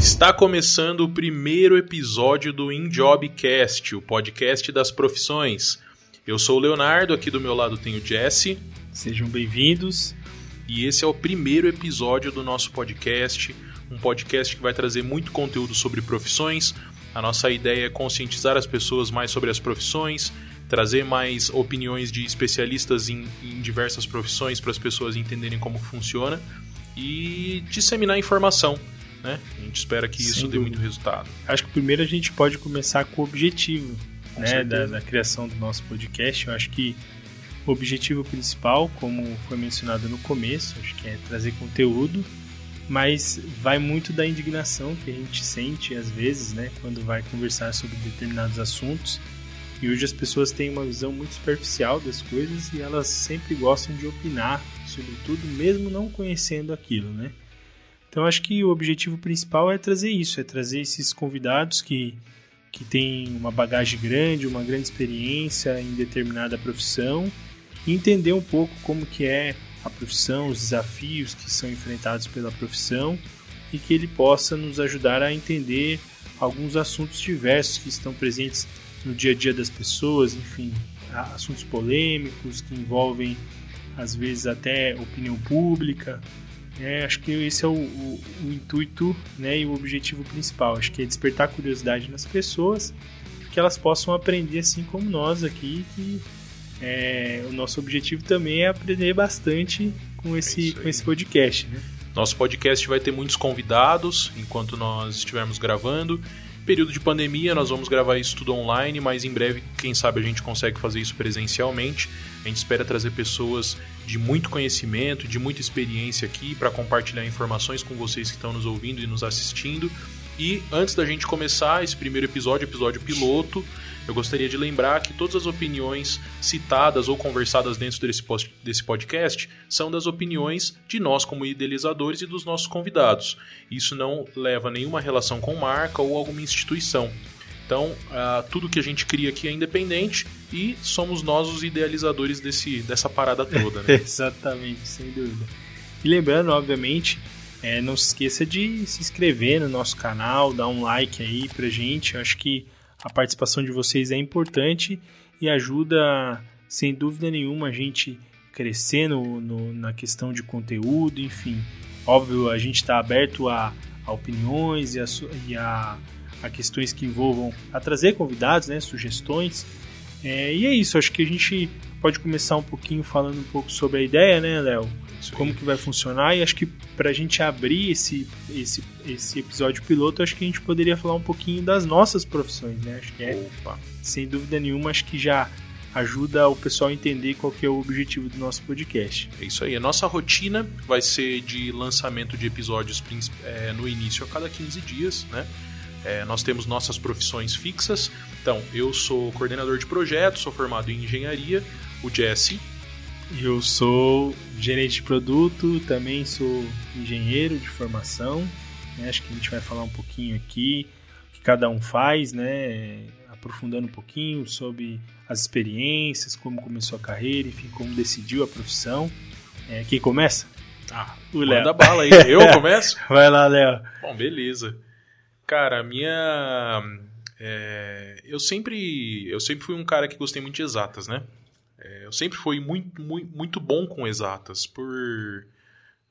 Está começando o primeiro episódio do InJobCast, o podcast das profissões. Eu sou o Leonardo, aqui do meu lado tem o Jesse. Sejam bem-vindos. E esse é o primeiro episódio do nosso podcast, um podcast que vai trazer muito conteúdo sobre profissões. A nossa ideia é conscientizar as pessoas mais sobre as profissões, trazer mais opiniões de especialistas em, em diversas profissões para as pessoas entenderem como funciona e disseminar informação. Né? A gente espera que Sem isso dúvida. dê muito resultado. Acho que primeiro a gente pode começar com o objetivo né, da, da, criação do nosso podcast. Eu acho que o objetivo principal, como foi mencionado no começo, acho que é trazer conteúdo, mas vai muito da indignação que a gente sente às vezes, né, quando vai conversar sobre determinados assuntos. E hoje as pessoas têm uma visão muito superficial das coisas e elas sempre gostam de opinar sobre tudo, mesmo não conhecendo aquilo, né? Então acho que o objetivo principal é trazer isso, é trazer esses convidados que que têm uma bagagem grande, uma grande experiência em determinada profissão e entender um pouco como que é a profissão, os desafios que são enfrentados pela profissão e que ele possa nos ajudar a entender alguns assuntos diversos que estão presentes no dia a dia das pessoas, enfim, assuntos polêmicos que envolvem às vezes até opinião pública. É, acho que esse é o, o, o, intuito né, e o objetivo principal. Acho que é despertar curiosidade nas pessoas, que elas possam aprender assim como nós aqui, que é, o nosso objetivo também é aprender bastante com esse, é com esse podcast. Né? Nosso podcast vai ter muitos convidados enquanto nós estivermos gravando. Período de pandemia, nós vamos gravar isso tudo online, mas em breve, quem sabe, a gente consegue fazer isso presencialmente. A gente espera trazer pessoas de muito conhecimento, de muita experiência aqui para compartilhar informações com vocês que estão nos ouvindo e nos assistindo. E antes da gente começar esse primeiro episódio, episódio piloto, eu gostaria de lembrar que todas as opiniões citadas ou conversadas dentro desse, desse podcast são das opiniões de nós como idealizadores e dos nossos convidados. Isso não leva nenhuma relação com marca ou alguma instituição. Então, uh, tudo que a gente cria aqui é independente e somos nós os idealizadores desse, dessa parada toda. Né? Exatamente, sem dúvida. E lembrando, obviamente, é, não se esqueça de se inscrever no nosso canal, dar um like aí pra gente. Eu acho que a participação de vocês é importante e ajuda, sem dúvida nenhuma, a gente crescer no, no na questão de conteúdo, enfim. Óbvio, a gente está aberto a, a, opiniões e a, e a a questões que envolvam a trazer convidados, né, sugestões. É, e é isso, acho que a gente pode começar um pouquinho falando um pouco sobre a ideia, né, Léo? Como que vai funcionar e acho que para a gente abrir esse, esse, esse episódio piloto, acho que a gente poderia falar um pouquinho das nossas profissões, né? Acho que é, Opa. sem dúvida nenhuma, acho que já ajuda o pessoal a entender qual que é o objetivo do nosso podcast. É isso aí. A nossa rotina vai ser de lançamento de episódios é, no início a cada 15 dias, né? É, nós temos nossas profissões fixas. Então, eu sou coordenador de projetos, sou formado em engenharia. O Jesse. Eu sou gerente de produto, também sou engenheiro de formação. Né? Acho que a gente vai falar um pouquinho aqui o que cada um faz, né? aprofundando um pouquinho sobre as experiências, como começou a carreira, enfim, como decidiu a profissão. É, quem começa? Ah, o Léo. Manda bala aí. Eu começo? Vai lá, Léo. Bom, beleza. Cara, a minha. É, eu sempre eu sempre fui um cara que gostei muito de exatas, né? É, eu sempre fui muito, muito, muito bom com exatas, por.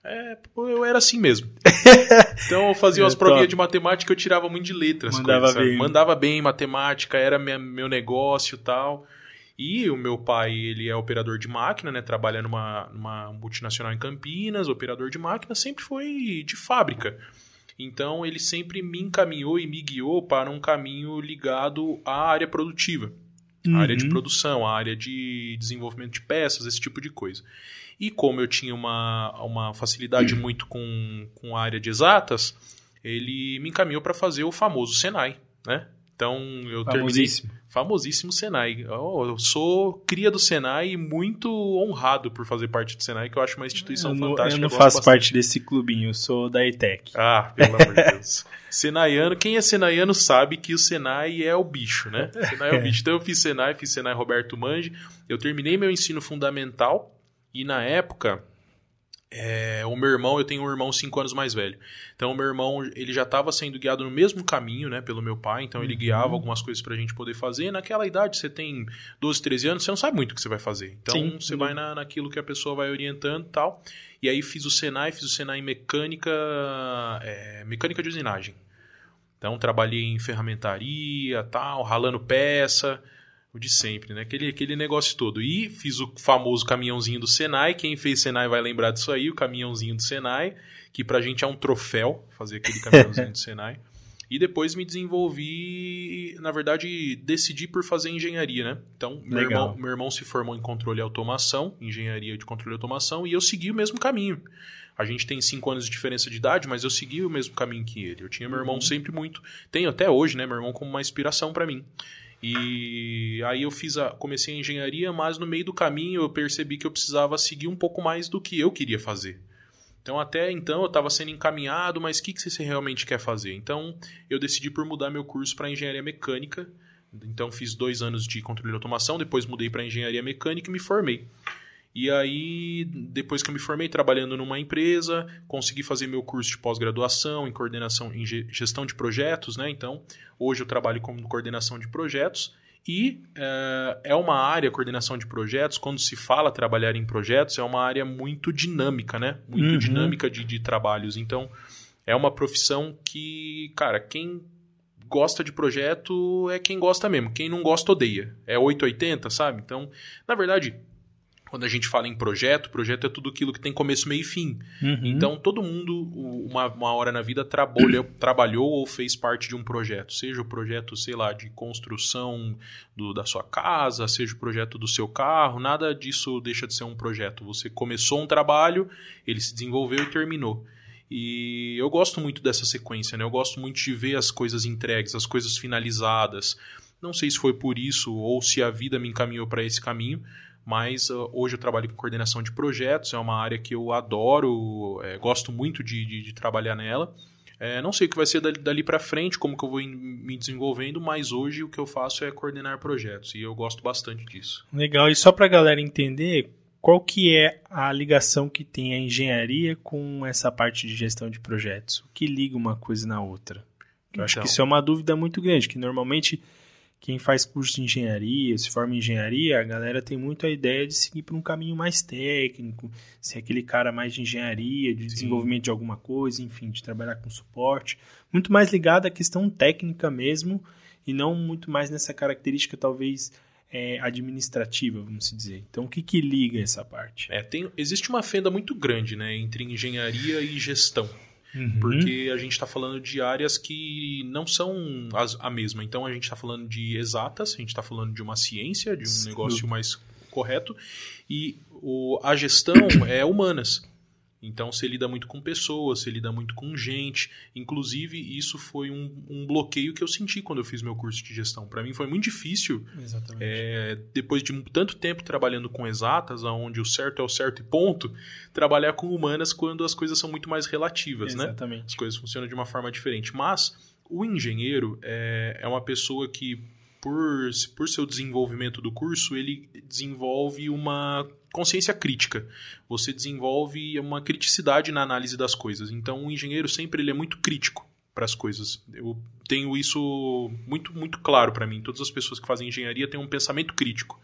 É, eu era assim mesmo. Então eu fazia umas provinhas de matemática eu tirava muito de letras. Mandava coisas, bem. Mandava bem matemática, era minha, meu negócio e tal. E o meu pai, ele é operador de máquina, né? Trabalha numa, numa multinacional em Campinas, operador de máquina, sempre foi de fábrica. Então ele sempre me encaminhou e me guiou para um caminho ligado à área produtiva, uhum. área de produção, a área de desenvolvimento de peças, esse tipo de coisa. E como eu tinha uma, uma facilidade uhum. muito com, com a área de exatas, ele me encaminhou para fazer o famoso Senai, né? Então eu Famosíssimo. terminei. Famosíssimo Senai. Eu sou cria do Senai e muito honrado por fazer parte do Senai, que eu acho uma instituição eu não, fantástica. Eu não faço bastante. parte desse clubinho, eu sou da ETEC. Ah, pelo amor de Deus. Senaiano, quem é Senaiano sabe que o Senai é o bicho, né? Senai é o bicho. Então eu fiz Senai, fiz Senai Roberto Mange. Eu terminei meu ensino fundamental e na época é, o meu irmão, eu tenho um irmão 5 anos mais velho. Então, o meu irmão, ele já estava sendo guiado no mesmo caminho, né, pelo meu pai. Então, ele uhum. guiava algumas coisas para a gente poder fazer. Naquela idade, você tem 12, 13 anos, você não sabe muito o que você vai fazer. Então, Sim. você vai na, naquilo que a pessoa vai orientando e tal. E aí, fiz o Senai, fiz o Senai em mecânica, é, mecânica de usinagem. Então, trabalhei em ferramentaria, tal, ralando peça o de sempre, né? Aquele, aquele negócio todo. E fiz o famoso caminhãozinho do Senai. Quem fez Senai vai lembrar disso aí, o caminhãozinho do Senai, que pra gente é um troféu fazer aquele caminhãozinho do Senai. E depois me desenvolvi, na verdade, decidi por fazer engenharia, né? Então, meu irmão, meu irmão se formou em controle e automação, engenharia de controle e automação, e eu segui o mesmo caminho. A gente tem cinco anos de diferença de idade, mas eu segui o mesmo caminho que ele. Eu tinha meu irmão uhum. sempre muito. Tenho até hoje, né? Meu irmão como uma inspiração para mim. E aí eu fiz a, comecei a engenharia, mas no meio do caminho eu percebi que eu precisava seguir um pouco mais do que eu queria fazer. Então até então eu estava sendo encaminhado, mas o que, que você realmente quer fazer? Então eu decidi por mudar meu curso para engenharia mecânica. Então fiz dois anos de controle de automação, depois mudei para engenharia mecânica e me formei. E aí, depois que eu me formei trabalhando numa empresa, consegui fazer meu curso de pós-graduação em coordenação em gestão de projetos, né? Então, hoje eu trabalho como coordenação de projetos e é, é uma área, coordenação de projetos, quando se fala trabalhar em projetos, é uma área muito dinâmica, né? Muito uhum. dinâmica de, de trabalhos. Então, é uma profissão que, cara, quem gosta de projeto é quem gosta mesmo. Quem não gosta, odeia. É 880, sabe? Então, na verdade, quando a gente fala em projeto, projeto é tudo aquilo que tem começo, meio e fim. Uhum. Então, todo mundo, uma, uma hora na vida, trabalhou, trabalhou ou fez parte de um projeto. Seja o projeto, sei lá, de construção do, da sua casa, seja o projeto do seu carro, nada disso deixa de ser um projeto. Você começou um trabalho, ele se desenvolveu e terminou. E eu gosto muito dessa sequência, né? Eu gosto muito de ver as coisas entregues, as coisas finalizadas. Não sei se foi por isso ou se a vida me encaminhou para esse caminho, mas uh, hoje eu trabalho com coordenação de projetos, é uma área que eu adoro, é, gosto muito de, de, de trabalhar nela. É, não sei o que vai ser dali, dali para frente, como que eu vou me desenvolvendo, mas hoje o que eu faço é coordenar projetos e eu gosto bastante disso. Legal, e só para a galera entender, qual que é a ligação que tem a engenharia com essa parte de gestão de projetos? O que liga uma coisa na outra? Eu então, acho que então. isso é uma dúvida muito grande, que normalmente quem faz curso de engenharia, se forma em engenharia, a galera tem muito a ideia de seguir por um caminho mais técnico, ser aquele cara mais de engenharia, de Sim. desenvolvimento de alguma coisa, enfim, de trabalhar com suporte. Muito mais ligado à questão técnica mesmo, e não muito mais nessa característica, talvez, é, administrativa, vamos dizer. Então, o que, que liga essa parte? É, tem, existe uma fenda muito grande né, entre engenharia e gestão. Uhum. Porque a gente está falando de áreas que não são as, a mesma. Então a gente está falando de exatas, a gente está falando de uma ciência, de um Sim. negócio mais correto. E o, a gestão é humanas. Então você lida muito com pessoas, você lida muito com gente. Inclusive, isso foi um, um bloqueio que eu senti quando eu fiz meu curso de gestão. Para mim foi muito difícil. É, depois de tanto tempo trabalhando com exatas, onde o certo é o certo e ponto, trabalhar com humanas quando as coisas são muito mais relativas, né? Exatamente. né? As coisas funcionam de uma forma diferente. Mas o engenheiro é, é uma pessoa que por, por seu desenvolvimento do curso, ele desenvolve uma consciência crítica. Você desenvolve uma criticidade na análise das coisas. Então, o engenheiro sempre ele é muito crítico para as coisas. Eu tenho isso muito muito claro para mim. Todas as pessoas que fazem engenharia têm um pensamento crítico.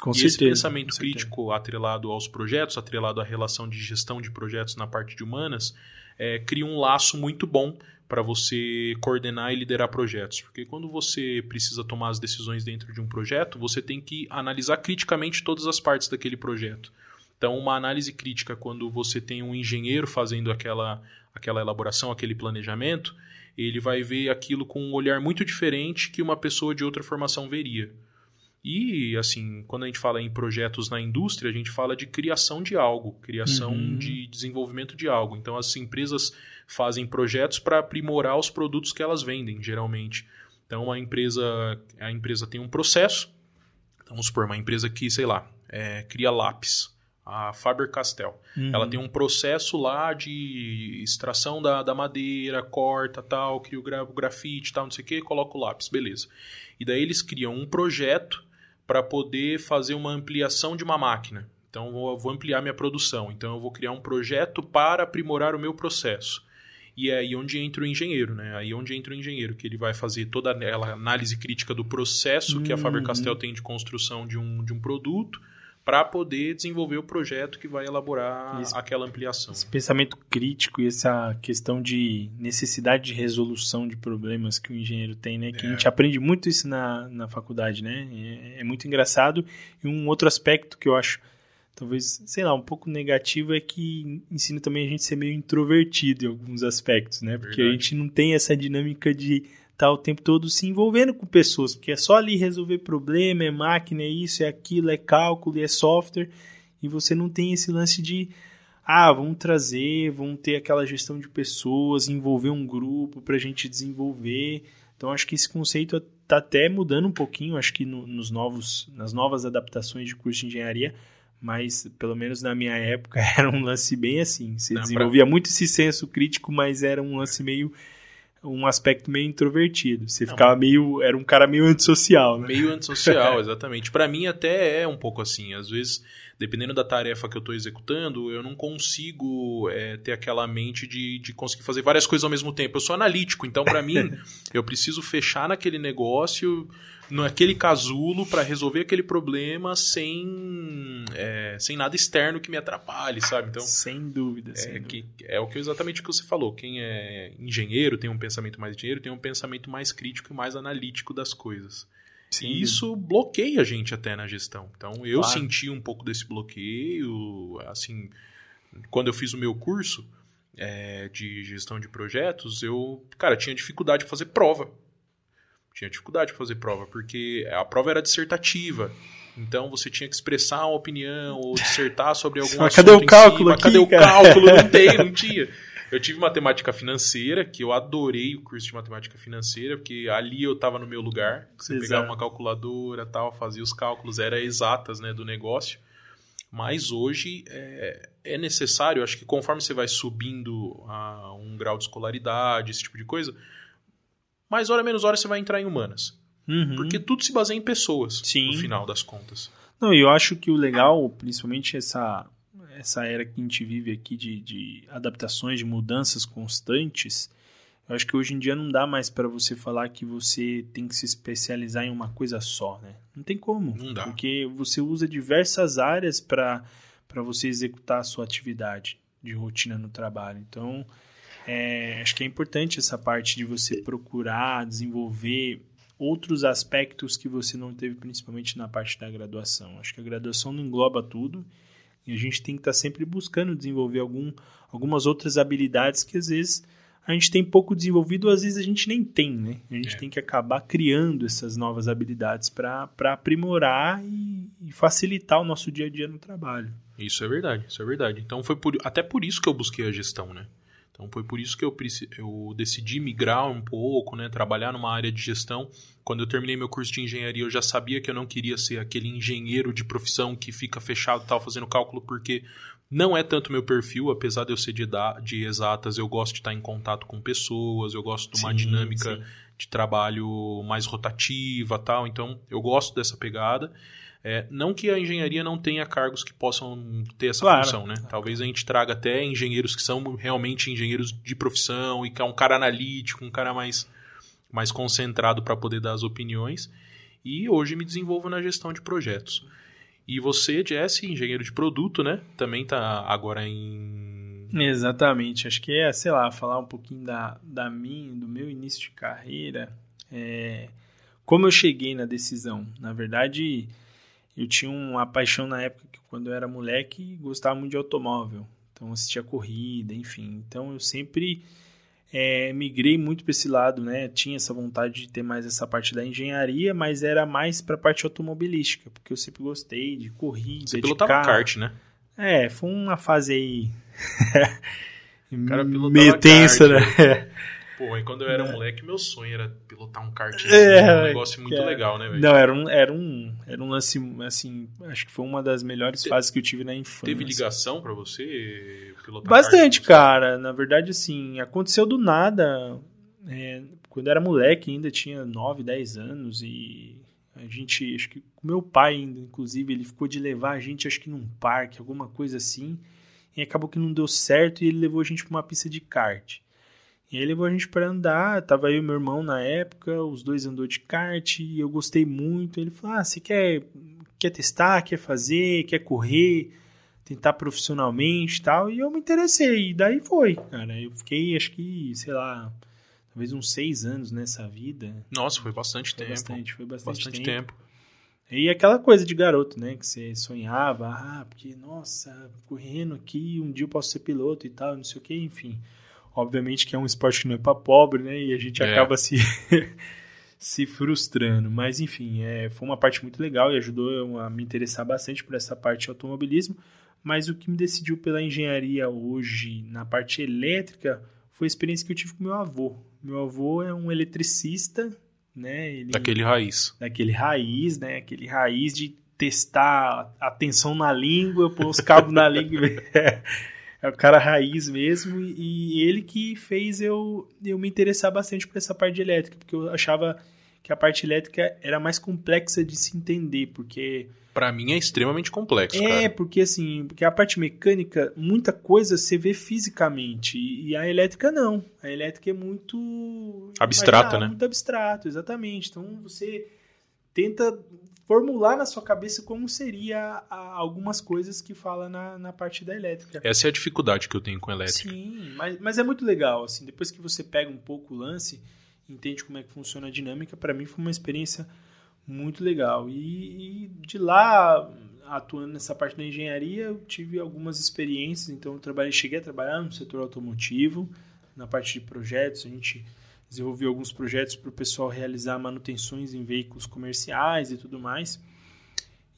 Com e certeza, esse pensamento crítico atrelado aos projetos, atrelado à relação de gestão de projetos na parte de humanas, é, cria um laço muito bom para você coordenar e liderar projetos. Porque quando você precisa tomar as decisões dentro de um projeto, você tem que analisar criticamente todas as partes daquele projeto. Então, uma análise crítica, quando você tem um engenheiro fazendo aquela, aquela elaboração, aquele planejamento, ele vai ver aquilo com um olhar muito diferente que uma pessoa de outra formação veria. E, assim, quando a gente fala em projetos na indústria, a gente fala de criação de algo, criação uhum. de desenvolvimento de algo. Então, as empresas fazem projetos para aprimorar os produtos que elas vendem, geralmente. Então, a empresa, a empresa tem um processo. Então, vamos supor, uma empresa que, sei lá, é, cria lápis a Faber-Castell. Uhum. Ela tem um processo lá de extração da, da madeira, corta, tal, cria o, gra o grafite, tal, não sei o que, coloca o lápis, beleza. E daí eles criam um projeto para poder fazer uma ampliação de uma máquina. Então eu vou ampliar minha produção. Então eu vou criar um projeto para aprimorar o meu processo. E é aí onde entra o engenheiro, né? Aí onde entra o engenheiro, que ele vai fazer toda aquela análise crítica do processo que a Faber-Castell uhum. tem de construção de um, de um produto para poder desenvolver o projeto que vai elaborar esse, aquela ampliação. Esse pensamento crítico e essa questão de necessidade de resolução de problemas que o engenheiro tem, né? Que é. a gente aprende muito isso na, na faculdade, né? É, é muito engraçado. E um outro aspecto que eu acho talvez, sei lá, um pouco negativo é que ensina também a gente a ser meio introvertido em alguns aspectos, né? Porque Verdade. a gente não tem essa dinâmica de tá o tempo todo se envolvendo com pessoas, porque é só ali resolver problema, é máquina, é isso, é aquilo, é cálculo, é software, e você não tem esse lance de ah, vamos trazer, vamos ter aquela gestão de pessoas, envolver um grupo para a gente desenvolver. Então acho que esse conceito está até mudando um pouquinho, acho que no, nos novos, nas novas adaptações de curso de engenharia mas pelo menos na minha época era um lance bem assim. Você Não, desenvolvia pra... muito esse senso crítico, mas era um lance meio um aspecto meio introvertido. Você Não, ficava meio. Era um cara meio antissocial, né? Meio antissocial, exatamente. para mim, até é um pouco assim. Às vezes, dependendo da tarefa que eu estou executando, eu não consigo é, ter aquela mente de, de conseguir fazer várias coisas ao mesmo tempo. Eu sou analítico, então, para mim, eu preciso fechar naquele negócio naquele casulo para resolver aquele problema sem é, sem nada externo que me atrapalhe, sabe? Então, sem dúvida, é, sem dúvida. Que, é o que exatamente o que você falou. Quem é engenheiro tem um pensamento mais engenheiro, tem um pensamento mais crítico e mais analítico das coisas. Sim. E isso bloqueia a gente até na gestão. Então, eu claro. senti um pouco desse bloqueio, assim, quando eu fiz o meu curso é, de gestão de projetos, eu, cara, tinha dificuldade de fazer prova tinha dificuldade de fazer prova, porque a prova era dissertativa. Então você tinha que expressar uma opinião ou dissertar sobre algum assunto. Cadê o cálculo? Aqui, cadê o cálculo? Não tem, não tinha. Eu tive matemática financeira, que eu adorei o curso de matemática financeira, porque ali eu estava no meu lugar. Você Exato. pegava uma calculadora tal, fazia os cálculos, era exatas né, do negócio. Mas hoje é, é necessário, acho que conforme você vai subindo a um grau de escolaridade, esse tipo de coisa, mais hora menos hora você vai entrar em humanas. Uhum. Porque tudo se baseia em pessoas, Sim. no final das contas. Não, eu acho que o legal, principalmente essa, essa era que a gente vive aqui de, de adaptações, de mudanças constantes, eu acho que hoje em dia não dá mais para você falar que você tem que se especializar em uma coisa só, né? Não tem como. Não dá. Porque você usa diversas áreas para você executar a sua atividade de rotina no trabalho. Então, é, acho que é importante essa parte de você procurar desenvolver outros aspectos que você não teve, principalmente na parte da graduação. Acho que a graduação não engloba tudo e a gente tem que estar tá sempre buscando desenvolver algum, algumas outras habilidades que às vezes a gente tem pouco desenvolvido, ou às vezes a gente nem tem, né? A gente é. tem que acabar criando essas novas habilidades para aprimorar e, e, facilitar o nosso dia a dia no trabalho. Isso é verdade, isso é verdade. Então foi por, até por isso que eu busquei a gestão, né? Então foi por isso que eu, eu decidi migrar um pouco, né, trabalhar numa área de gestão. Quando eu terminei meu curso de engenharia, eu já sabia que eu não queria ser aquele engenheiro de profissão que fica fechado tal fazendo cálculo, porque não é tanto meu perfil, apesar de eu ser de, de exatas, eu gosto de estar em contato com pessoas, eu gosto de uma sim, dinâmica sim. de trabalho mais rotativa tal. Então eu gosto dessa pegada. É, não que a engenharia não tenha cargos que possam ter essa claro. função, né? Talvez a gente traga até engenheiros que são realmente engenheiros de profissão e que é um cara analítico, um cara mais, mais concentrado para poder dar as opiniões. E hoje me desenvolvo na gestão de projetos. E você, Jesse, engenheiro de produto, né? Também está agora em. Exatamente. Acho que é, sei lá, falar um pouquinho da, da minha, do meu início de carreira. É, como eu cheguei na decisão. Na verdade eu tinha uma paixão na época que quando eu era moleque gostava muito de automóvel. Então assistia corrida, enfim. Então eu sempre é, migrei muito para esse lado, né? Tinha essa vontade de ter mais essa parte da engenharia, mas era mais para a parte automobilística, porque eu sempre gostei de corrida, Você de pilotava carro. kart, né? É, foi uma fase aí meio tensa, kart, né? Pô, e quando eu era é. moleque, meu sonho era pilotar um kart. É, um negócio muito legal, né, velho? Não, era um, era, um, era um lance, assim, acho que foi uma das melhores Te, fases que eu tive na infância. Teve ligação para você pilotar Bastante, kart, cara. Na verdade, assim, aconteceu do nada. É, quando eu era moleque, ainda tinha 9, 10 anos e A gente, acho que o meu pai, inclusive, ele ficou de levar a gente, acho que num parque, alguma coisa assim. E acabou que não deu certo e ele levou a gente para uma pista de kart. E aí levou a gente para andar, tava eu e meu irmão na época, os dois andou de kart e eu gostei muito. Ele falou: "Ah, você quer quer testar, quer fazer, quer correr, tentar profissionalmente, tal?" E eu me interessei, e daí foi, cara. Eu fiquei, acho que, sei lá, talvez uns seis anos nessa vida. Nossa, foi bastante foi tempo. Bastante, foi bastante, bastante tempo. tempo. E aquela coisa de garoto, né? Que você sonhava, ah, porque, nossa, correndo aqui, um dia eu posso ser piloto e tal, não sei o que, enfim. Obviamente que é um esporte que não é pra pobre, né? E a gente É. acaba se, se frustrando. Mas, enfim, é, foi uma parte muito legal e ajudou a me interessar bastante por essa parte de automobilismo. Mas o que me decidiu pela engenharia hoje, na parte elétrica, foi a experiência que eu tive com meu avô. Meu avô é um eletricista, né? Ele Daquele raiz. daquele raiz, né? Aquele raiz de testar a tensão na língua, pôr os cabos na língua. É, o cara raiz mesmo. E, ele que fez eu, eu me interessar bastante por essa parte elétrica, porque eu achava que a parte elétrica era mais complexa de se entender, porque Pra mim é extremamente complexo, é, cara. porque assim, porque a parte mecânica, muita coisa você vê fisicamente, e a elétrica não. A elétrica é muito Abstrata, né? Muito abstrato, exatamente. Então você tenta formular na sua cabeça como seria a- algumas coisas que fala na, na parte da elétrica. Essa é a dificuldade que eu tenho com elétrica. Sim, mas, mas é muito legal, assim, depois que você pega um pouco o lance, entende como é que funciona a dinâmica, para mim foi uma experiência muito legal. E, e de lá, atuando nessa parte da engenharia, eu tive algumas experiências, então eu trabalhei, cheguei a trabalhar no setor automotivo, na parte de projetos, a gente desenvolveu alguns projetos para o pessoal realizar manutenções em veículos comerciais e tudo mais.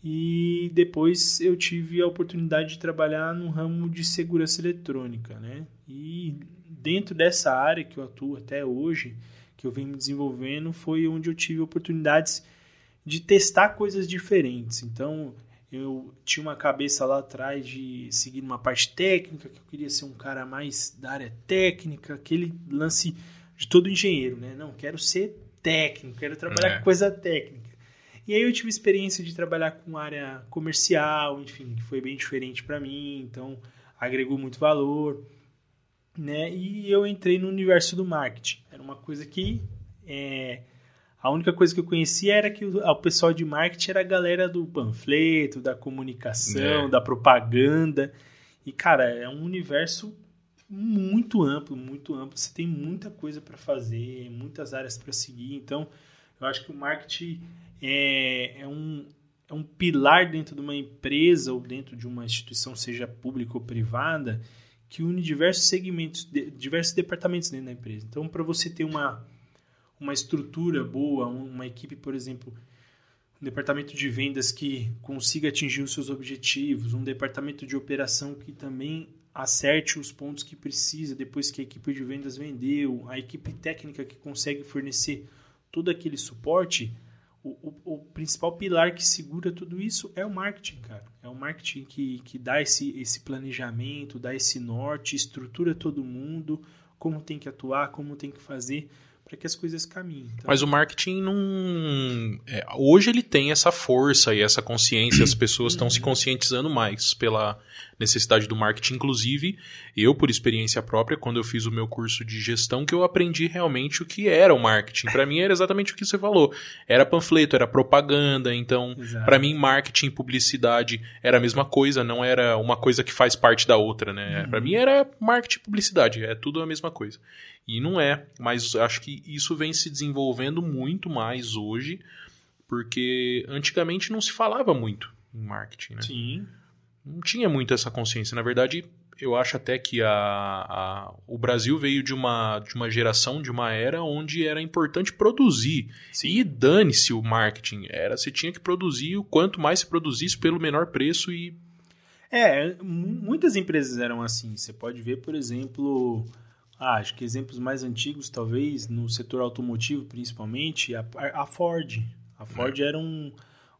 E depois eu tive a oportunidade de trabalhar no ramo de segurança eletrônica, né? E dentro dessa área que eu atuo até hoje, que eu venho me desenvolvendo, foi onde eu tive oportunidades de testar coisas diferentes. Então, eu tinha uma cabeça lá atrás de seguir uma parte técnica, que eu queria ser um cara mais da área técnica, aquele lance de todo engenheiro, né? Não, quero ser técnico, quero trabalhar É. com coisa técnica. E aí eu tive experiência de trabalhar com área comercial, enfim, que foi bem diferente para mim, então agregou muito valor, né? E eu entrei no universo do marketing. Era uma coisa que é, a única coisa que eu conhecia era que o, o pessoal de marketing era a galera do panfleto, da comunicação, É. da propaganda. E cara, é um universo muito amplo, muito amplo. Você tem muita coisa para fazer, muitas áreas para seguir. Então, eu acho que o marketing é, é, um, é um pilar dentro de uma empresa ou dentro de uma instituição, seja pública ou privada, que une diversos segmentos, de- diversos departamentos dentro da empresa. Então, para você ter uma, uma estrutura boa, uma equipe, por exemplo, um departamento de vendas que consiga atingir os seus objetivos, um departamento de operação que também acerte os pontos que precisa depois que a equipe de vendas vendeu, a equipe técnica que consegue fornecer todo aquele suporte, o, o, o principal pilar que segura tudo isso é o marketing, cara. É o marketing que, que dá esse, esse planejamento, dá esse norte, estrutura todo mundo, como tem que atuar, como tem que fazer para que as coisas caminhem. Então, Mas o marketing não. é, hoje ele tem essa força e essa consciência, as pessoas estão se conscientizando mais pela necessidade do marketing. Inclusive, eu, por experiência própria, quando eu fiz o meu curso de gestão, que eu aprendi realmente o que era o marketing. Para mim era exatamente o que você falou. Era panfleto, era propaganda, então. Para mim, marketing e publicidade era a mesma coisa, não era uma coisa que faz parte da outra, né? Uhum. Para mim era marketing e publicidade, é tudo a mesma coisa. E não é, mas acho que isso vem se desenvolvendo muito mais hoje, porque antigamente não se falava muito em marketing, né? Sim, Não tinha muito essa consciência. Na verdade, eu acho até que a, a- o Brasil veio de uma, de uma geração, de uma era onde era importante produzir. E dane-se o marketing. Era, você tinha que produzir o quanto mais se produzisse pelo menor preço e. É, mu- muitas empresas eram assim. Você pode ver, por exemplo, ah, acho que exemplos mais antigos, talvez, no setor automotivo, principalmente, a, a Ford. A Ford era um,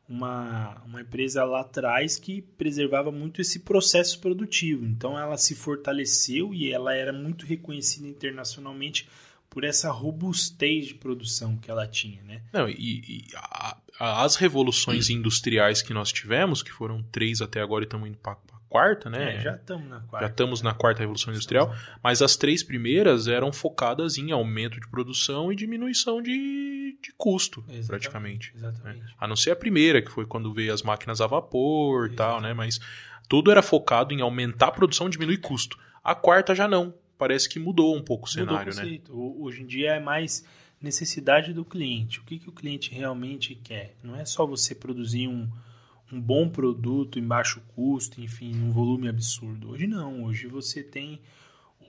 uma, uma empresa lá atrás que preservava muito esse processo produtivo. Então, ela se fortaleceu e ela era muito reconhecida internacionalmente por essa robustez de produção que ela tinha, né? Não, e, e a, a, as revoluções industriais que nós tivemos, que foram três até agora e estamos indo para quarta, né? É, já estamos na quarta. Já estamos na quarta revolução industrial, mas as três primeiras eram focadas em aumento de produção e diminuição de, de custo, exatamente, praticamente. Né? Exatamente. Né? A não ser a primeira, que foi quando veio as máquinas a vapor e tal, né? Mas tudo era focado em aumentar a produção e diminuir custo. A quarta já não. Parece que mudou um pouco o cenário, mudou o né? Hoje em dia é mais necessidade do cliente. O que, que o cliente realmente quer? Não é só você produzir um, um bom produto em baixo custo, enfim, num volume absurdo. Hoje não, hoje você tem.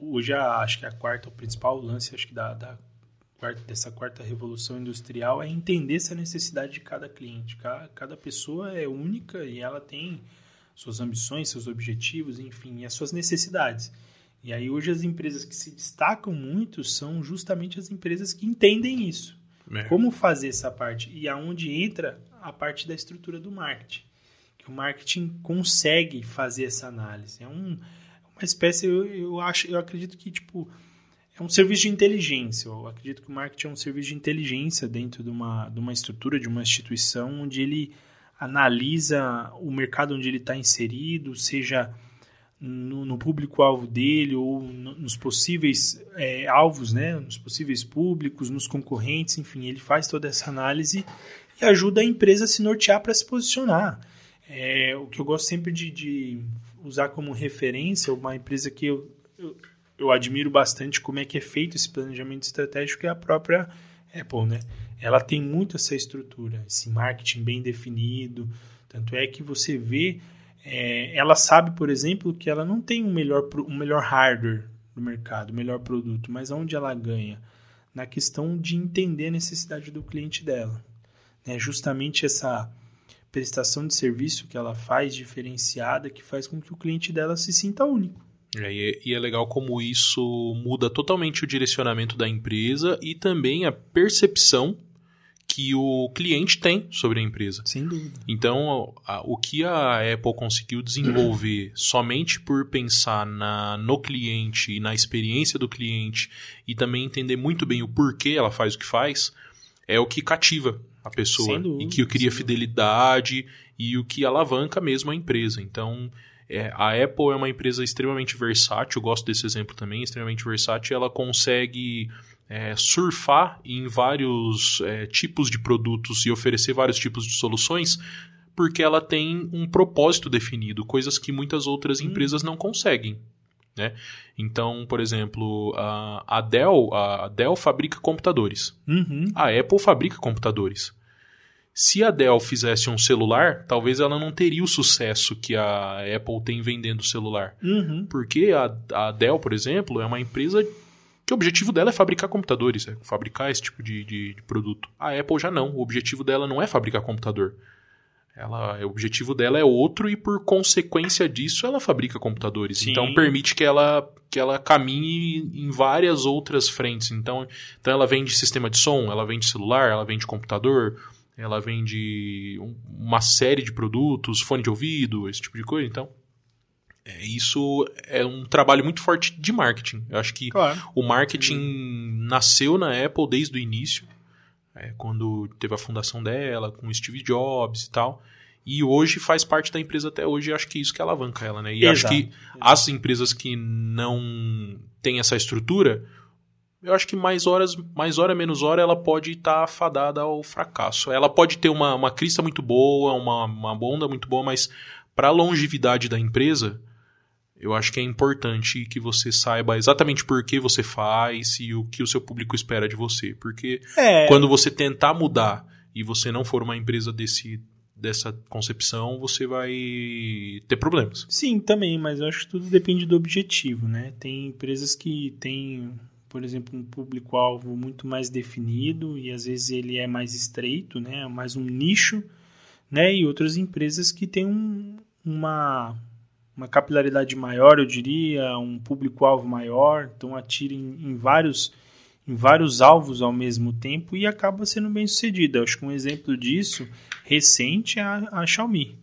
Hoje acho que a quarta, o principal lance acho que da, da quarta, dessa quarta revolução industrial é entender essa necessidade de cada cliente. Cada, cada pessoa é única e ela tem suas ambições, seus objetivos, enfim, e as suas necessidades. E aí hoje as empresas que se destacam muito são justamente as empresas que entendem isso. É. Como fazer essa parte? E aonde entra a parte da estrutura do marketing o marketing consegue fazer essa análise. É um, uma espécie, eu, eu acho, eu acredito que tipo é um serviço de inteligência. Eu acredito que o marketing é um serviço de inteligência dentro de uma, de uma estrutura, de uma instituição, onde ele analisa o mercado onde ele está inserido, seja no, no público-alvo dele ou no, nos possíveis é, alvos, né? nos possíveis públicos, nos concorrentes, enfim, ele faz toda essa análise e ajuda a empresa a se nortear para se posicionar. É, o que eu gosto sempre de, de, usar como referência, uma empresa que eu, eu, eu, admiro bastante como é que é feito esse planejamento estratégico é a própria Apple, né? Ela tem muito essa estrutura, esse marketing bem definido, tanto é que você vê, é, ela sabe, por exemplo, que ela não tem um melhor, um melhor hardware no mercado, o melhor produto, mas onde ela ganha? Na questão de entender a necessidade do cliente dela. Né? Justamente essa prestação de serviço que ela faz diferenciada que faz com que o cliente dela se sinta único. É, e é legal como isso muda totalmente o direcionamento da empresa e também a percepção que o cliente tem sobre a empresa. Sem dúvida. Então, a, o que a Apple conseguiu desenvolver somente por pensar na, no cliente e na experiência do cliente e também entender muito bem o porquê ela faz o que faz, é o que cativa a pessoa dúvida, e que cria fidelidade e o que alavanca mesmo a empresa. Então, é, a Apple é uma empresa extremamente versátil, eu gosto desse exemplo também, extremamente versátil, ela consegue é, surfar em vários é, tipos de produtos e oferecer vários tipos de soluções porque ela tem um propósito definido, coisas que muitas outras hum. empresas não conseguem. Né? Então, por exemplo, a Dell, a Dell fabrica computadores. Uhum. A Apple fabrica computadores. Se a Dell fizesse um celular, talvez ela não teria o sucesso que a Apple tem vendendo celular. Uhum. Porque a, a Dell, por exemplo, é uma empresa que o objetivo dela é fabricar computadores, é fabricar esse tipo de, de, de produto. A Apple já não. O objetivo dela não é fabricar computador. Ela, o objetivo dela é outro e por consequência disso ela fabrica computadores. Sim. Então permite que ela que ela caminhe em várias outras frentes. Então, então ela vende sistema de som, ela vende celular, ela vende computador, ela vende um, uma série de produtos, fone de ouvido, esse tipo de coisa. Então, é, isso é um trabalho muito forte de marketing. Eu acho que claro. o marketing nasceu na Apple desde o início é, quando teve a fundação dela, com Steve Jobs e tal. E hoje faz parte da empresa até hoje, e acho que é isso que alavanca ela, né? E Exato. acho que Exato. as empresas que não têm essa estrutura, eu acho que mais horas, mais hora menos hora, ela pode estar tá fadada ao fracasso. Ela pode ter uma, uma crista muito boa, uma, uma onda muito boa, mas para a longevidade da empresa, eu acho que é importante que você saiba exatamente por que você faz e o que o seu público espera de você. Porque é. quando você tentar mudar e você não for uma empresa desse, dessa concepção, você vai ter problemas. Sim, também, mas eu acho que tudo depende do objetivo, né? Tem empresas que têm, por exemplo, um público-alvo muito mais definido e às vezes ele é mais estreito, né? Mais um nicho, né? E outras empresas que têm um, uma uma capilaridade maior, eu diria, um público-alvo maior, então atira em, em, vários, em vários alvos ao mesmo tempo e acaba sendo bem sucedida. Acho que um exemplo disso recente é a, a Xiaomi.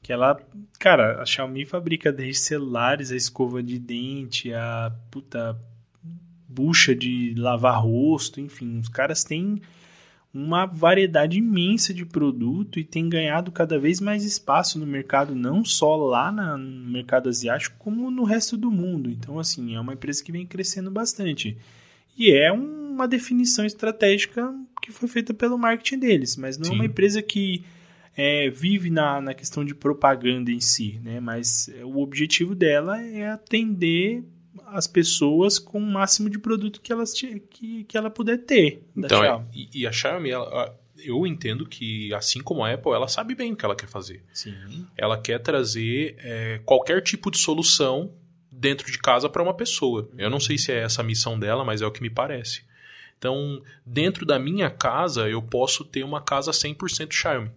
Que ela, cara, a Xiaomi fabrica desde celulares, a escova de dente, a puta bucha de lavar rosto, enfim, os caras têm uma variedade imensa de produto e tem ganhado cada vez mais espaço no mercado, não só lá na, no mercado asiático, como no resto do mundo. Então, assim, é uma empresa que vem crescendo bastante. E é uma definição estratégica que foi feita pelo marketing deles, mas não Sim. é uma empresa que é, vive na, na questão de propaganda em si, né? Mas o objetivo dela é atender as pessoas com o máximo de produto que, elas que, que ela puder ter. Então, e, e, a Xiaomi, ela, eu entendo que, assim como a Apple, ela sabe bem o que ela quer fazer. Sim. Ela quer trazer é, qualquer tipo de solução dentro de casa para uma pessoa. Eu não sei se é essa a missão dela, mas é o que me parece. Então, dentro da minha casa, eu posso ter uma casa 100% Xiaomi.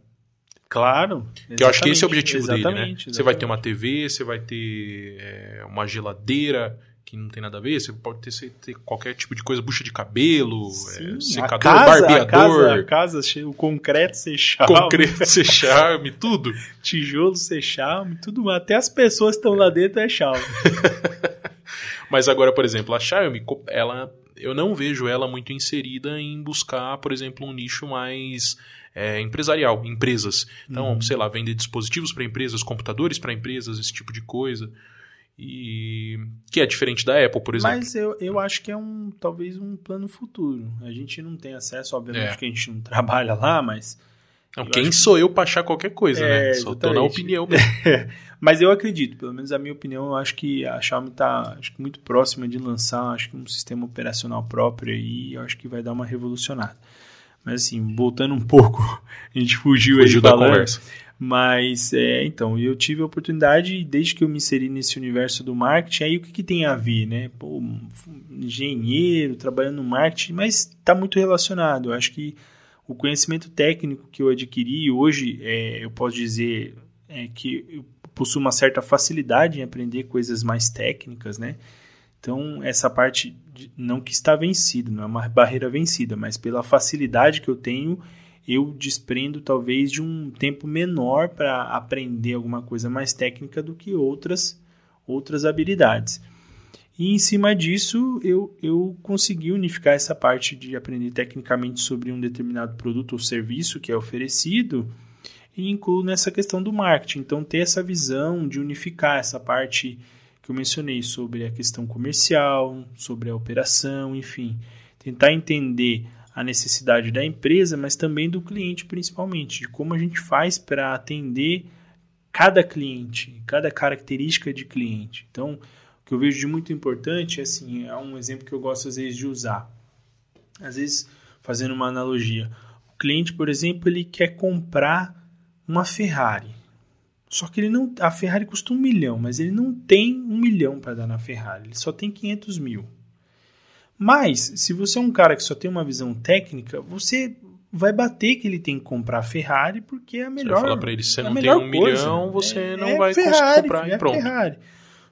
Claro. Que eu acho que esse é o objetivo dele, né? Exatamente. Você vai ter uma TV, você vai ter é, uma geladeira, que não tem nada a ver, você pode ter, ter qualquer tipo de coisa, bucha de cabelo, é, secador, casa, barbeador. A casa, a casa, o concreto ser charme. Concreto ser charme, tudo. Tijolo ser charme, tudo. Até as pessoas que estão lá dentro é charme. Mas agora, por exemplo, a Xiaomi, ela, eu não vejo ela muito inserida em buscar, por exemplo, um nicho mais é, empresarial, empresas. Então, uhum. sei lá, vender dispositivos para empresas, computadores para empresas, esse tipo de coisa. E que é diferente da Apple, por exemplo. Mas eu, eu acho que é um talvez um plano futuro. A gente não tem acesso, obviamente, é. que a gente não trabalha lá, mas. Não, quem sou que... eu para achar qualquer coisa, né? é, né? Só tô na opinião mesmo. mas eu acredito, pelo menos a minha opinião, eu acho que a Xiaomi está muito próxima de lançar acho que um sistema operacional próprio aí, eu acho que vai dar uma revolucionada. Mas assim, voltando um pouco, a gente fugiu, fugiu aí da falando, conversa. Mas, é, então, eu tive a oportunidade, desde que eu me inseri nesse universo do marketing, aí o que, que tem a ver, né? Pô, engenheiro, trabalhando no marketing, mas está muito relacionado. Eu acho que o conhecimento técnico que eu adquiri hoje, é, eu posso dizer é, que eu possuo uma certa facilidade em aprender coisas mais técnicas, né? Então, essa parte, de, não que está vencido, não é uma barreira vencida, mas pela facilidade que eu tenho eu desprendo talvez de um tempo menor para aprender alguma coisa mais técnica do que outras outras habilidades. E em cima disso, eu, eu consegui unificar essa parte de aprender tecnicamente sobre um determinado produto ou serviço que é oferecido e incluo nessa questão do marketing. Então, ter essa visão de unificar essa parte que eu mencionei sobre a questão comercial, sobre a operação, enfim, tentar entender a necessidade da empresa, mas também do cliente principalmente, de como a gente faz para atender cada cliente, cada característica de cliente. Então, o que eu vejo de muito importante assim, é um exemplo que eu gosto às vezes de usar. Às vezes, fazendo uma analogia, o cliente, por exemplo, ele quer comprar uma Ferrari. Só que ele não, a Ferrari custa um milhão, mas ele não tem um milhão para dar na Ferrari, ele só tem 500 mil. Mas, se você é um cara que só tem uma visão técnica, você vai bater que ele tem que comprar a Ferrari porque é a melhor. Você vai falar para ele, você é não tem um coisa. milhão, você é, não é vai Ferrari, conseguir comprar é e pronto. Ferrari.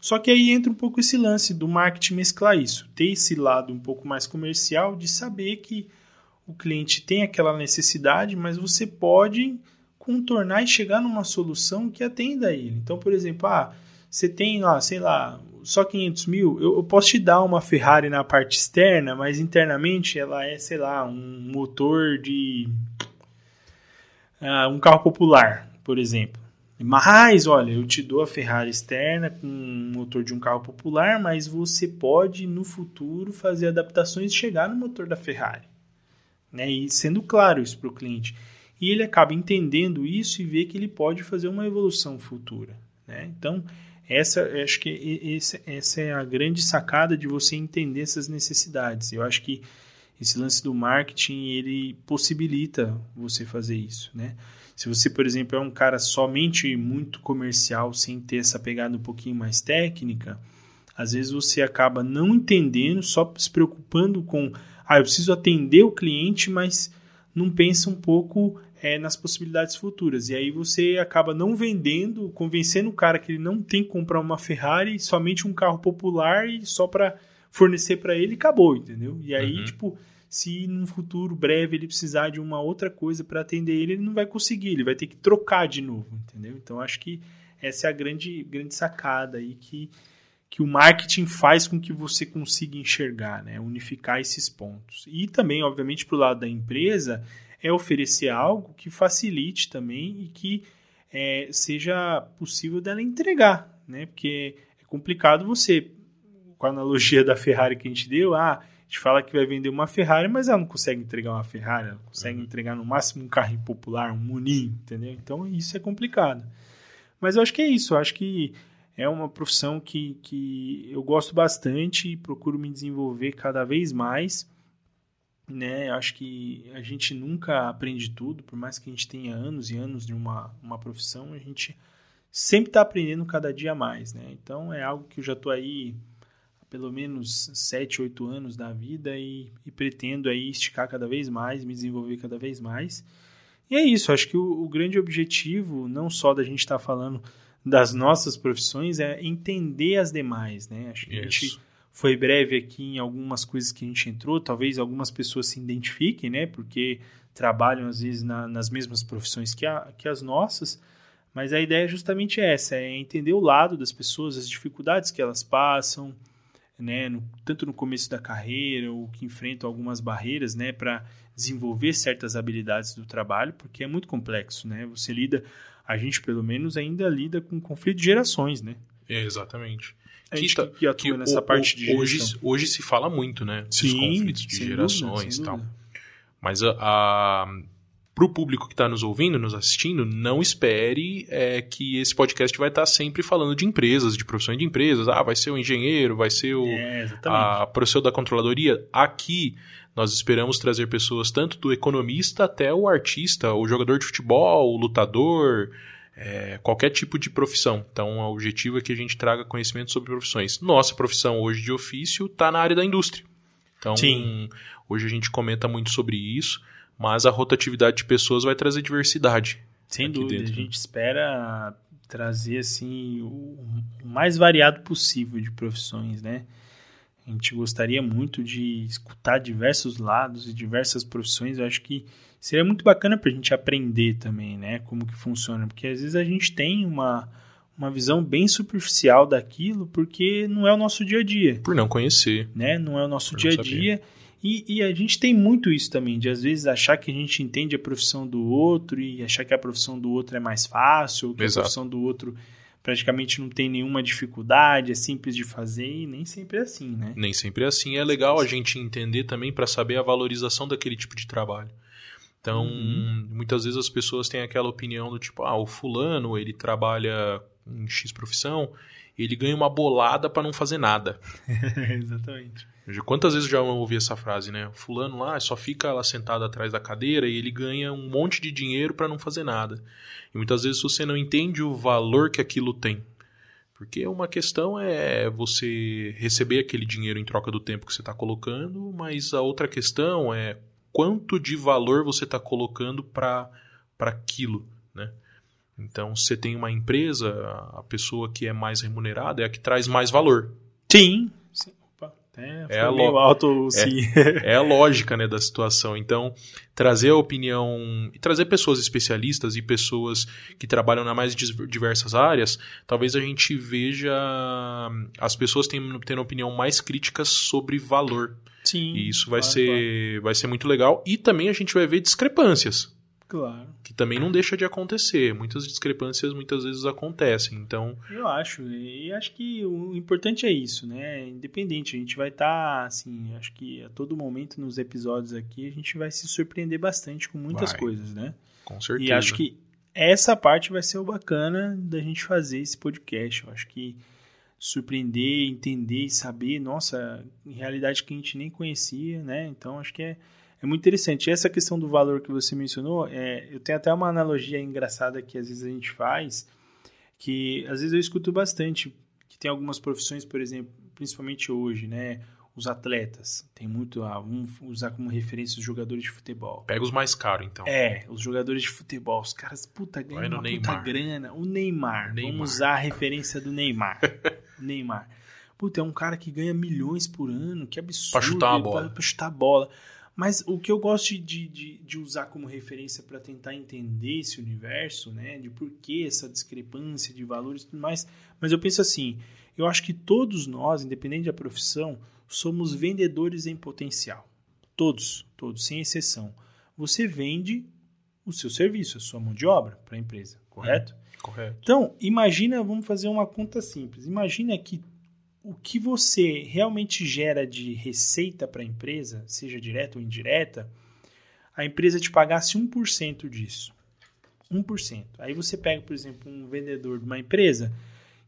Só que aí entra um pouco esse lance do marketing mesclar isso, ter esse lado um pouco mais comercial de saber que o cliente tem aquela necessidade, mas você pode contornar e chegar numa solução que atenda a ele. Então, por exemplo, ah, você tem lá, sei lá, só 500 mil, eu, eu, posso te dar uma Ferrari na parte externa, mas internamente ela é, sei lá, um motor de. Uh, um carro popular, por exemplo. Mas, olha, eu te dou a Ferrari externa com um motor de um carro popular, mas você pode no futuro fazer adaptações e chegar no motor da Ferrari. Né? E sendo claro isso para o cliente. E ele acaba entendendo isso e vê que ele pode fazer uma evolução futura. Né? Então, essa, acho que esse, essa é a grande sacada de você entender essas necessidades. Eu acho que esse lance do marketing ele possibilita você fazer isso, né? Se você, por exemplo, é um cara somente muito comercial, sem ter essa pegada um pouquinho mais técnica, às vezes você acaba não entendendo, só se preocupando com, ah, eu preciso atender o cliente, mas não pensa um pouco é, nas possibilidades futuras. E aí você acaba não vendendo, convencendo o cara que ele não tem que comprar uma Ferrari, somente um carro popular e só para fornecer para ele, acabou, entendeu? E aí, uhum. tipo, se num futuro breve ele precisar de uma outra coisa para atender ele, ele não vai conseguir, ele vai ter que trocar de novo, entendeu? Então acho que essa é a grande, grande sacada aí que, que o marketing faz com que você consiga enxergar, né? unificar esses pontos. E também, obviamente, para o lado da empresa, é oferecer algo que facilite também e que é, seja possível dela entregar, né? Porque é complicado você, com a analogia da Ferrari que a gente deu, ah, a gente fala que vai vender uma Ferrari, mas ela não consegue entregar uma Ferrari, ela consegue uhum. entregar no máximo um carro popular, um Muninho, entendeu? Então isso é complicado. Mas eu acho que é isso, eu acho que é uma profissão que, que eu gosto bastante e procuro me desenvolver cada vez mais. Né? Acho que a gente nunca aprende tudo, por mais que a gente tenha anos e anos de uma, uma profissão, a gente sempre está aprendendo cada dia mais. Né? Então é algo que eu já estou aí há pelo menos 7, 8 anos da vida e, e, pretendo aí esticar cada vez mais, me desenvolver cada vez mais. E é isso, acho que o, o grande objetivo, não só da gente estar tá falando das nossas profissões é entender as demais, né? Acho que Isso. a gente foi breve aqui em algumas coisas que a gente entrou, talvez algumas pessoas se identifiquem, né? Porque trabalham às vezes na, nas mesmas profissões que, a, que as nossas, mas a ideia é justamente essa, é entender o lado das pessoas, as dificuldades que elas passam, né? No, tanto no começo da carreira ou que enfrentam algumas barreiras, né? Para desenvolver certas habilidades do trabalho, porque é muito complexo, né? Você lida a gente, pelo menos, ainda lida com conflito de gerações, né? É, exatamente. A gente que, atua que nessa o, parte de hoje, geração. hoje se fala muito, né? Dos Sim, conflitos de gerações e tal. Mas a, a para o público que está nos ouvindo, nos assistindo, não espere é, que esse podcast vai estar tá sempre falando de empresas, de profissões de empresas. Ah, vai ser o engenheiro, vai ser o é, a professor da controladoria. Aqui nós esperamos trazer pessoas tanto do economista até o artista, o jogador de futebol, o lutador, é, qualquer tipo de profissão. Então, o objetivo é que a gente traga conhecimento sobre profissões. Nossa profissão hoje de ofício está na área da indústria. Então, Sim. hoje a gente comenta muito sobre isso, mas a rotatividade de pessoas vai trazer diversidade. Sem dúvida, dentro. a gente espera trazer assim o mais variado possível de profissões, né? A gente gostaria muito de escutar diversos lados e diversas profissões. Eu acho que seria muito bacana para a gente aprender também, né? Como que funciona. Porque às vezes a gente tem uma, uma visão bem superficial daquilo porque não é o nosso dia a dia. Por não conhecer. Né? Não é o nosso dia a dia. E, e, a gente tem muito isso também, de às vezes achar que a gente entende a profissão do outro e achar que a profissão do outro é mais fácil, ou que Exato. a profissão do outro praticamente não tem nenhuma dificuldade, é simples de fazer e nem sempre é assim, né? Nem sempre é assim. É legal a gente entender também para saber a valorização daquele tipo de trabalho. Então, uhum. muitas vezes as pessoas têm aquela opinião do tipo, ah, o fulano, ele trabalha em X profissão, ele ganha uma bolada para não fazer nada. Exatamente. Quantas vezes já ouvi essa frase, né? O fulano lá só fica lá sentado atrás da cadeira e ele ganha um monte de dinheiro para não fazer nada. E muitas vezes você não entende o valor que aquilo tem. Porque uma questão é você receber aquele dinheiro em troca do tempo que você está colocando, mas a outra questão é quanto de valor você está colocando para aquilo, né? Então, você tem uma empresa, a pessoa que é mais remunerada é a que traz mais valor. Sim, é, é, a alto, é, sim. É, é, a lógica né, da situação. Então, trazer a opinião e trazer pessoas especialistas e pessoas que trabalham na mais diversas áreas, talvez a gente veja as pessoas tendo, tendo opinião mais críticas sobre valor. Sim. E isso vai, claro, ser, claro. vai ser muito legal. E também a gente vai ver discrepâncias. Claro. Que também não deixa de acontecer. Muitas discrepâncias muitas vezes acontecem. Então. Eu acho. E acho que o importante é isso, né? Independente, a gente vai estar, tá, assim, acho que a todo momento nos episódios aqui a gente vai se surpreender bastante com muitas vai. coisas, né? Com certeza. E acho que essa parte vai ser o bacana da gente fazer esse podcast. Eu acho que surpreender, entender e saber, nossa, em realidade que a gente nem conhecia, né? Então acho que é é muito interessante. E essa questão do valor que você mencionou, é, eu tenho até uma analogia engraçada que às vezes a gente faz, que às vezes eu escuto bastante, que tem algumas profissões, por exemplo, principalmente hoje, né? Os atletas, tem muito, ah, vamos usar como referência os jogadores de futebol. Pega os mais caros, então. É, os jogadores de futebol, os caras, puta, ganham uma puta grana. O Neymar, Neymar, vamos usar a referência do Neymar. Neymar. Puta, é um cara que ganha milhões por ano, que absurdo. Pra chutar a bola. Pra, pra chutar a bola. Mas o que eu gosto de, de, de usar como referência para tentar entender esse universo, né, de por que essa discrepância de valores e tudo mais, mas eu penso assim, eu acho que todos nós, independente da profissão, somos vendedores em potencial. Todos, todos, sem exceção. Você vende o seu serviço, a sua mão de obra para a empresa, correto? Correto. Então, imagina, vamos fazer uma conta simples. Imagina que o que você realmente gera de receita para a empresa, seja direta ou indireta, a empresa te pagasse 1% disso. 1%. Aí você pega, por exemplo, um vendedor de uma empresa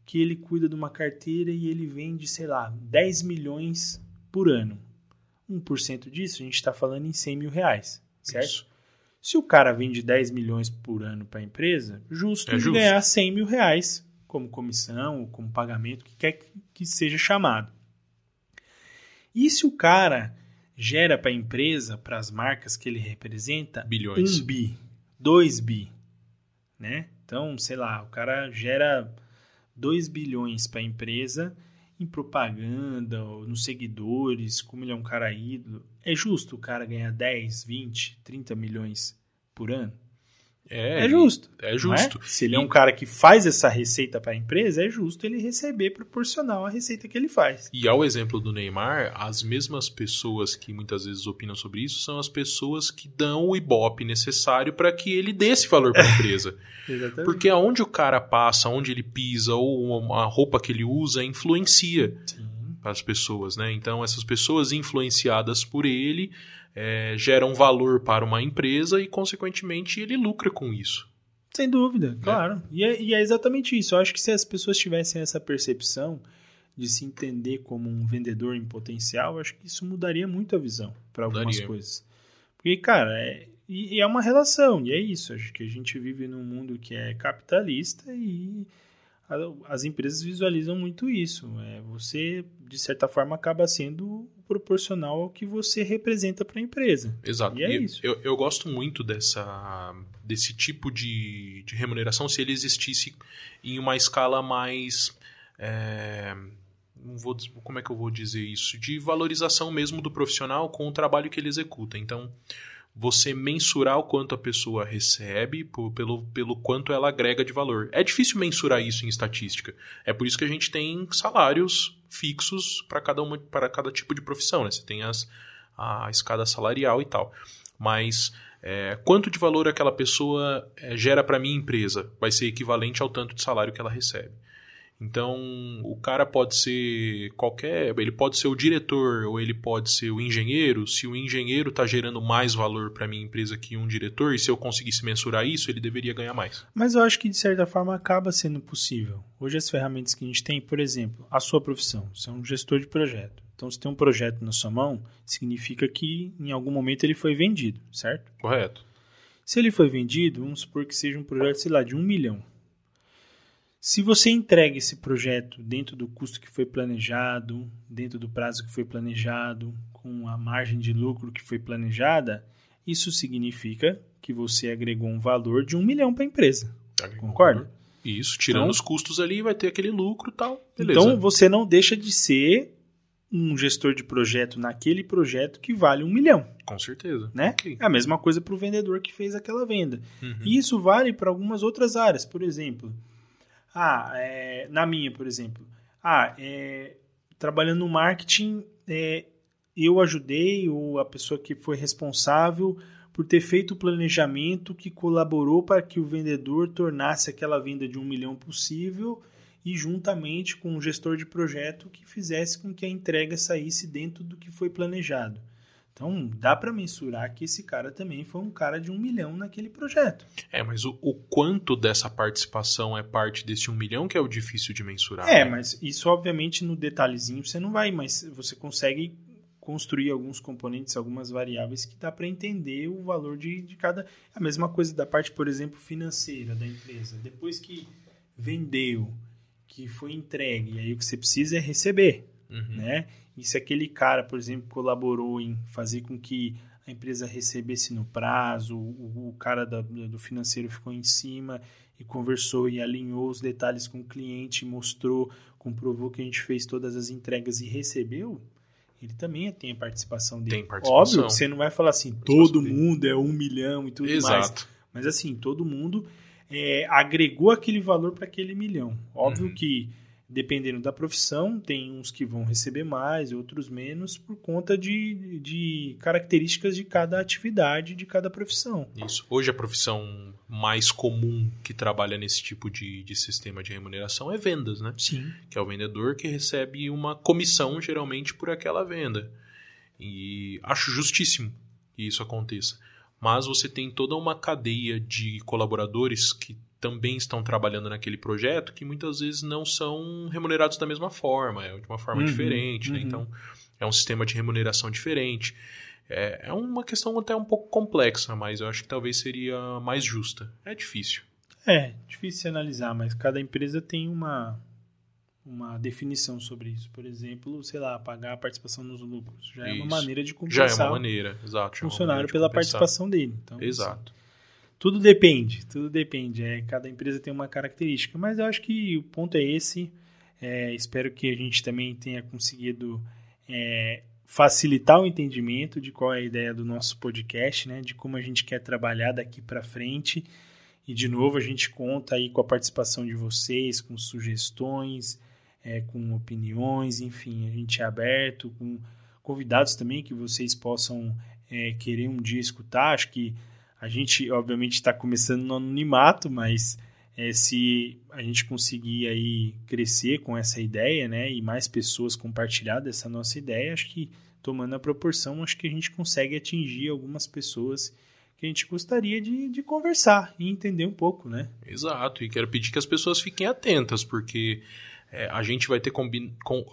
que ele cuida de uma carteira e ele vende, sei lá, 10 milhões por ano. 1% disso, a gente está falando em 100 mil reais, certo? Isso. Se o cara vende 10 milhões por ano para a empresa, justo é justo. ganhar 100 mil reais como comissão, ou como pagamento, que quer que seja chamado. E se o cara gera para a empresa, para as marcas que ele representa, bilhões, um bi, dois bi, né? Então, sei lá, o cara gera 2 bilhões para a empresa em propaganda, nos seguidores, como ele é um cara ídolo. É justo o cara ganhar 10, 20, 30 milhões por ano? É, é justo. É justo. É? Se ele é um cara que faz essa receita para a empresa, é justo ele receber proporcional à receita que ele faz. E ao exemplo do Neymar, as mesmas pessoas que muitas vezes opinam sobre isso são as pessoas que dão o ibope necessário para que ele dê esse valor para a empresa. Exatamente. Porque aonde o cara passa, onde ele pisa ou a roupa que ele usa influencia para as pessoas, né? Então essas pessoas influenciadas por ele é, geram valor para uma empresa e, consequentemente, ele lucra com isso. Sem dúvida, é. claro. E é, e é exatamente isso. Eu acho que se as pessoas tivessem essa percepção de se entender como um vendedor em potencial, acho que isso mudaria muito a visão para algumas mudaria. coisas. Porque, cara, é, e, é uma relação, e é isso. Acho que a gente vive num mundo que é capitalista e as empresas visualizam muito isso. É, você, de certa forma, acaba sendo proporcional ao que você representa para a empresa. Exato. E é e isso. Eu, eu gosto muito dessa, desse tipo de, de remuneração se ele existisse em uma escala mais. É, vou, como é que eu vou dizer isso? De valorização mesmo do profissional com o trabalho que ele executa. Então, você mensurar o quanto a pessoa recebe por, pelo, pelo quanto ela agrega de valor. É difícil mensurar isso em estatística. É por isso que a gente tem salários fixos para cada, uma, para cada tipo de profissão. Né? Você tem as, a escada salarial e tal. Mas é, quanto de valor aquela pessoa é, gera para minha empresa vai ser equivalente ao tanto de salário que ela recebe. Então, o cara pode ser qualquer, ele pode ser o diretor ou ele pode ser o engenheiro. Se o engenheiro está gerando mais valor para minha empresa que um diretor, e se eu conseguisse mensurar isso, ele deveria ganhar mais. Mas eu acho que de certa forma acaba sendo possível. Hoje as ferramentas que a gente tem, por exemplo, a sua profissão, você é um gestor de projeto. Então, se tem um projeto na sua mão, significa que em algum momento ele foi vendido, certo? Correto. Se ele foi vendido, vamos supor que seja um projeto, sei lá, de um milhão. Se você entrega esse projeto dentro do custo que foi planejado, dentro do prazo que foi planejado, com a margem de lucro que foi planejada, isso significa que você agregou um valor de um milhão para a empresa. Concorda? Isso, tirando então, os custos ali, vai ter aquele lucro e tal. Beleza. Então você não deixa de ser um gestor de projeto naquele projeto que vale um milhão. Com certeza. Né? Okay. É a mesma coisa para o vendedor que fez aquela venda. Uhum. E isso vale para algumas outras áreas. Por exemplo, ah, é, na minha, por exemplo. Ah, é, trabalhando no marketing, é, eu ajudei ou a pessoa que foi responsável por ter feito o planejamento que colaborou para que o vendedor tornasse aquela venda de um milhão possível e juntamente com o gestor de projeto que fizesse com que a entrega saísse dentro do que foi planejado. Então, dá para mensurar que esse cara também foi um cara de um milhão naquele projeto. É, mas o, o quanto dessa participação é parte desse um milhão que é o difícil de mensurar. É, né? mas isso, obviamente, no detalhezinho você não vai, mas você consegue construir alguns componentes, algumas variáveis que dá para entender o valor de, de cada. A mesma coisa da parte, por exemplo, financeira da empresa. Depois que vendeu, que foi entregue, aí o que você precisa é receber. Uhum. Né? E se aquele cara, por exemplo, colaborou em fazer com que a empresa recebesse no prazo, o, o cara da, do financeiro ficou em cima e conversou e alinhou os detalhes com o cliente, mostrou, comprovou que a gente fez todas as entregas e recebeu, ele também tem a participação dele. Tem participação. Óbvio que você não vai falar assim, todo mundo é um milhão e tudo Exato. mais. Mas assim, todo mundo é, agregou aquele valor para aquele milhão. Óbvio Uhum. que, dependendo da profissão, tem uns que vão receber mais, outros menos, por conta de, de características de cada atividade, de cada profissão. Isso. Hoje a profissão mais comum que trabalha nesse tipo de, de sistema de remuneração é vendas, né? Sim. Que é o vendedor que recebe uma comissão geralmente por aquela venda. E acho justíssimo que isso aconteça. Mas você tem toda uma cadeia de colaboradores que também estão trabalhando naquele projeto que muitas vezes não são remunerados da mesma forma, é de uma forma Uhum, diferente, né? uhum. Então é um sistema de remuneração diferente. É, é uma questão até um pouco complexa, mas eu acho que talvez seria mais justa. É difícil. É, difícil analisar, mas cada empresa tem uma, uma definição sobre isso. Por exemplo, sei lá, pagar a participação nos lucros. Já é uma Isso. maneira de Já compensar é uma maneira, exato. já é o funcionário pela participação dele. Então, assim, Exato. Tudo depende, tudo depende. É, cada empresa tem uma característica, mas eu acho que o ponto é esse. É, espero que a gente também tenha conseguido é, facilitar o entendimento de qual é a ideia do nosso podcast, né? De como a gente quer trabalhar daqui para frente. E de novo a gente conta aí com a participação de vocês, com sugestões, é, com opiniões, enfim, a gente é aberto, com convidados também que vocês possam é, querer um dia escutar. Acho que a gente, obviamente, está começando no anonimato, mas é, se a gente conseguir aí crescer com essa ideia, né, e mais pessoas compartilhar dessa nossa ideia, acho que tomando a proporção, acho que a gente consegue atingir algumas pessoas que a gente gostaria de, de conversar e entender um pouco, né? Exato, e quero pedir que as pessoas fiquem atentas, porque é, a gente vai ter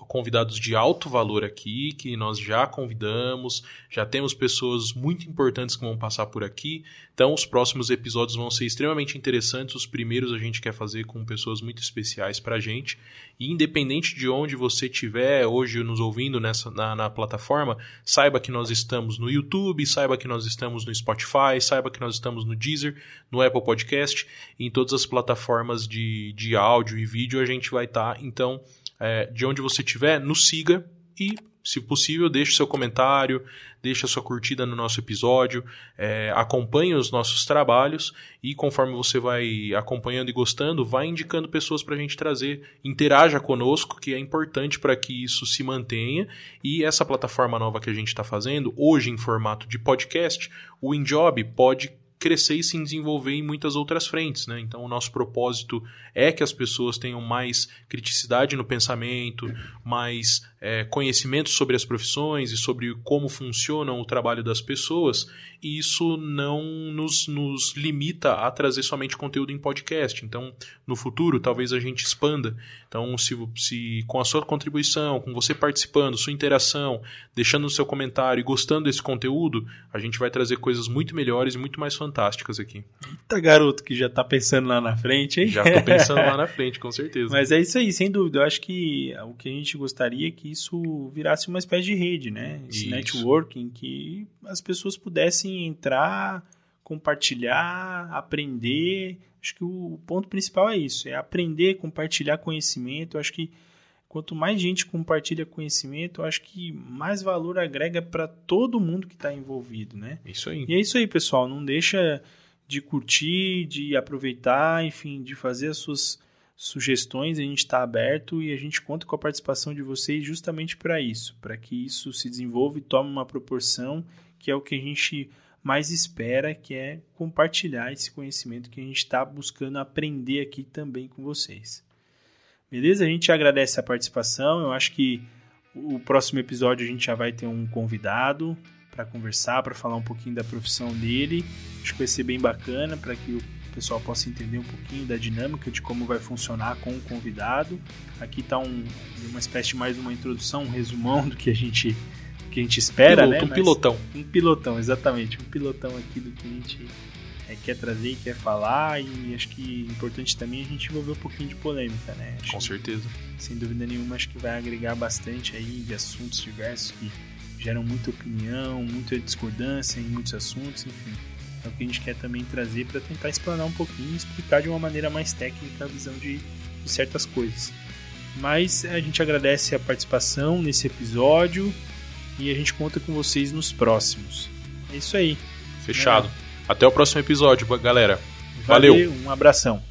convidados de alto valor aqui, que nós já convidamos, já temos pessoas muito importantes que vão passar por aqui, então os próximos episódios vão ser extremamente interessantes, os primeiros a gente quer fazer com pessoas muito especiais pra gente, e independente de onde você estiver hoje nos ouvindo nessa, na, na plataforma, saiba que nós estamos no YouTube, saiba que nós estamos no Spotify, saiba que nós estamos no Deezer, no Apple Podcast, em todas as plataformas de, de áudio e vídeo a gente vai estar. Então, é, de onde você estiver, nos siga e, se possível, deixe seu comentário, deixe a sua curtida no nosso episódio, é, acompanhe os nossos trabalhos e conforme você vai acompanhando e gostando, vai indicando pessoas para a gente trazer, interaja conosco, que é importante para que isso se mantenha. E essa plataforma nova que a gente está fazendo, hoje em formato de podcast, o InJob pode crescer e se desenvolver em muitas outras frentes, né? Então o nosso propósito é que as pessoas tenham mais criticidade no pensamento, mais é, conhecimento sobre as profissões e sobre como funciona o trabalho das pessoas, e isso não nos, nos limita a trazer somente conteúdo em podcast. Então, no futuro, talvez a gente expanda. Então, se, se com a sua contribuição, com você participando, sua interação, deixando o seu comentário e gostando desse conteúdo, a gente vai trazer coisas muito melhores e muito mais fantásticas aqui. Eita, garoto que já tá pensando lá na frente, hein? Já tô pensando lá na frente, com certeza. Mas é isso aí, sem dúvida. Eu acho que o que a gente gostaria é que isso virasse uma espécie de rede, né? Esse Isso. networking, que as pessoas pudessem entrar, compartilhar, aprender. Acho que o ponto principal é isso, é aprender, compartilhar conhecimento. Eu acho que quanto mais gente compartilha conhecimento, eu acho que mais valor agrega para todo mundo que está envolvido, né? Isso aí. E é isso aí, pessoal. Não deixa de curtir, de aproveitar, enfim, de fazer as suas sugestões. A gente está aberto e a gente conta com a participação de vocês justamente para isso, para que isso se desenvolva e tome uma proporção que é o que a gente mais espera, que é compartilhar esse conhecimento que a gente está buscando aprender aqui também com vocês. Beleza? A gente agradece a participação. Eu acho que o próximo episódio a gente já vai ter um convidado para conversar, para falar um pouquinho da profissão dele. Acho que vai ser bem bacana para que o pessoal possa entender um pouquinho da dinâmica de como vai funcionar com o convidado. Aqui está um, uma espécie de mais uma introdução, um resumão do que a gente, que a gente espera, Piloto, né? um Mas- pilotão. um pilotão, exatamente. Um pilotão aqui do que a gente é, quer trazer e quer falar. E acho que é importante também a gente envolver um pouquinho de polêmica, né? Acho Com que, certeza. sem dúvida nenhuma, acho que vai agregar bastante aí de assuntos diversos que geram muita opinião, muita discordância em muitos assuntos, enfim. É o que a gente quer também trazer para tentar explanar um pouquinho e explicar de uma maneira mais técnica a visão de, de certas coisas. Mas a gente agradece a participação nesse episódio e a gente conta com vocês nos próximos. É isso aí. Fechado. É. Até o próximo episódio, galera. Valeu. Valeu. Um abração.